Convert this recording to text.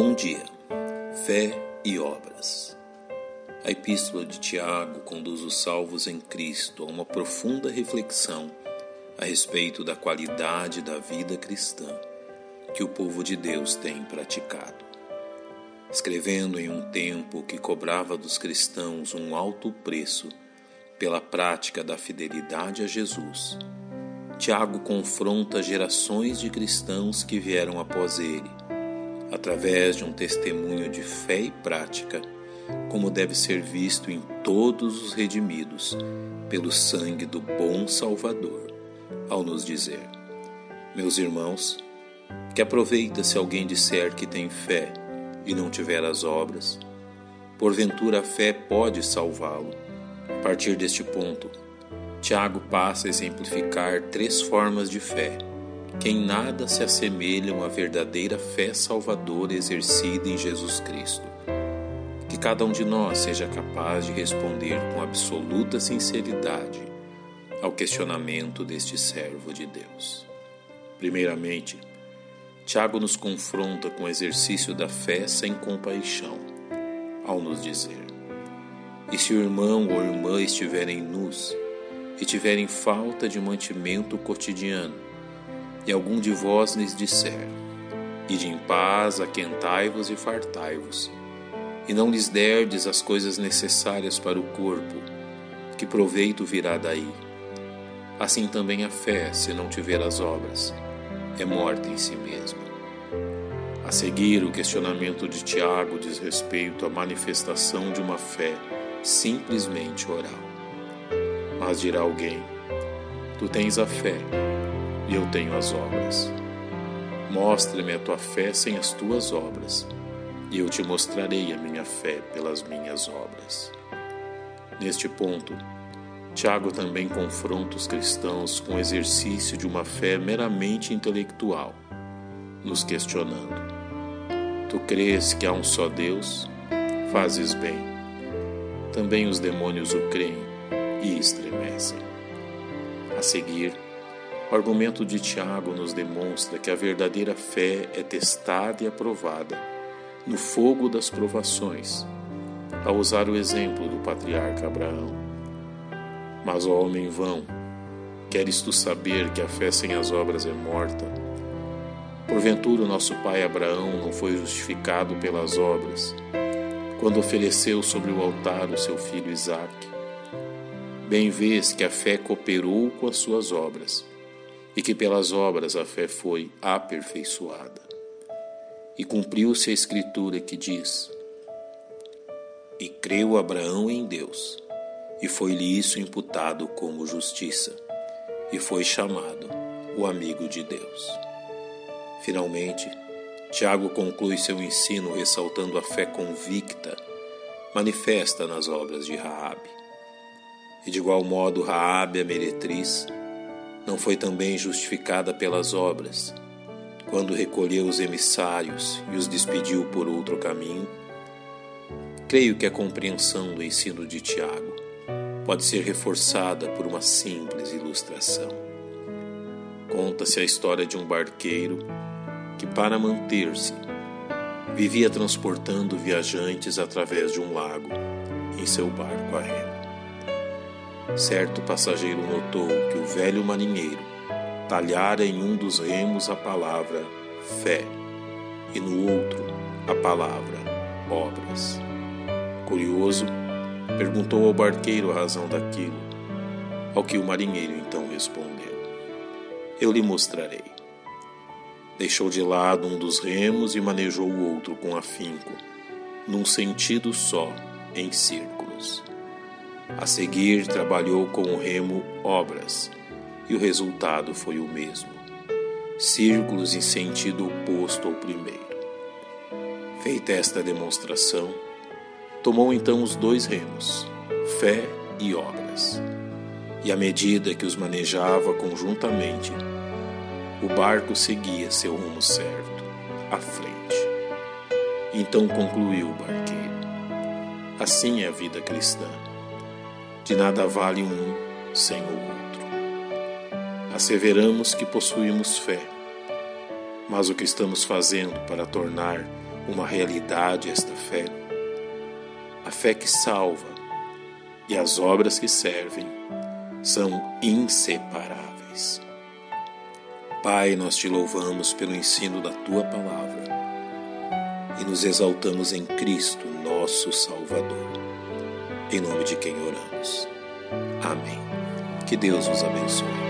Bom dia, fé e obras. A Epístola de Tiago conduz os salvos em Cristo a uma profunda reflexão a respeito da qualidade da vida cristã que o povo de Deus tem praticado. Escrevendo em um tempo que cobrava dos cristãos um alto preço pela prática da fidelidade a Jesus, Tiago confronta gerações de cristãos que vieram após ele, através de um testemunho de fé e prática, como deve ser visto em todos os redimidos pelo sangue do bom Salvador, ao nos dizer: Meus irmãos, que aproveita se alguém disser que tem fé e não tiver as obras? Porventura a fé pode salvá-lo. A partir deste ponto, Tiago passa a exemplificar três formas de fé, que em nada se assemelham à verdadeira fé salvadora exercida em Jesus Cristo. Que cada um de nós seja capaz de responder com absoluta sinceridade ao questionamento deste servo de Deus. Primeiramente, Tiago nos confronta com o exercício da fé sem compaixão, ao nos dizer: E se o irmão ou irmã estiverem nus, e tiverem falta de mantimento cotidiano, e algum de vós lhes disser: Ide em paz, aquentai-vos e fartai-vos, e não lhes derdes as coisas necessárias para o corpo, que proveito virá daí? Assim também a fé, se não tiver as obras, é morta em si mesma. A seguir, o questionamento de Tiago diz respeito à manifestação de uma fé simplesmente oral. Mas dirá alguém: Tu tens a fé e eu tenho as obras. Mostra-me a tua fé sem as tuas obras, e eu te mostrarei a minha fé pelas minhas obras. Neste ponto, Tiago também confronta os cristãos com o exercício de uma fé meramente intelectual, nos questionando: Tu crês que há um só Deus? Fazes bem. Também os demônios o creem e estremecem. A seguir, o argumento de Tiago nos demonstra que a verdadeira fé é testada e aprovada no fogo das provações, ao usar o exemplo do patriarca Abraão. Mas, ó homem vão, queres tu saber que a fé sem as obras é morta? Porventura, nosso pai Abraão não foi justificado pelas obras, quando ofereceu sobre o altar o seu filho Isaque. Bem vês que a fé cooperou com as suas obras, e que pelas obras a fé foi aperfeiçoada. E cumpriu-se a escritura que diz: E creu Abraão em Deus, e foi-lhe isso imputado como justiça, e foi chamado o amigo de Deus. Finalmente, Tiago conclui seu ensino ressaltando a fé convicta, manifesta nas obras de Raabe e de igual modo Raabe, a meretriz, não foi também justificada pelas obras, quando recolheu os emissários e os despediu por outro caminho? Creio que a compreensão do ensino de Tiago pode ser reforçada por uma simples ilustração. Conta-se a história de um barqueiro que, para manter-se, vivia transportando viajantes através de um lago em seu barco a remo. Certo passageiro notou que o velho marinheiro talhara em um dos remos a palavra fé e no outro a palavra obras. Curioso, perguntou ao barqueiro a razão daquilo, ao que o marinheiro então respondeu: Eu lhe mostrarei. Deixou de lado um dos remos e manejou o outro com afinco, num sentido só, em círculos. A seguir, trabalhou com o remo obras, e o resultado foi o mesmo: círculos em sentido oposto ao primeiro. Feita esta demonstração, tomou então os dois remos, fé e obras, e à medida que os manejava conjuntamente, o barco seguia seu rumo certo, à frente. Então concluiu o barqueiro: Assim é a vida cristã de nada vale um sem o outro. Asseveramos que possuímos fé, mas o que estamos fazendo para tornar uma realidade esta fé, a fé que salva e as obras que servem são inseparáveis. Pai, nós te louvamos pelo ensino da tua palavra e nos exaltamos em Cristo, nosso Salvador. Em nome de quem oramos. Amém. Que Deus os abençoe.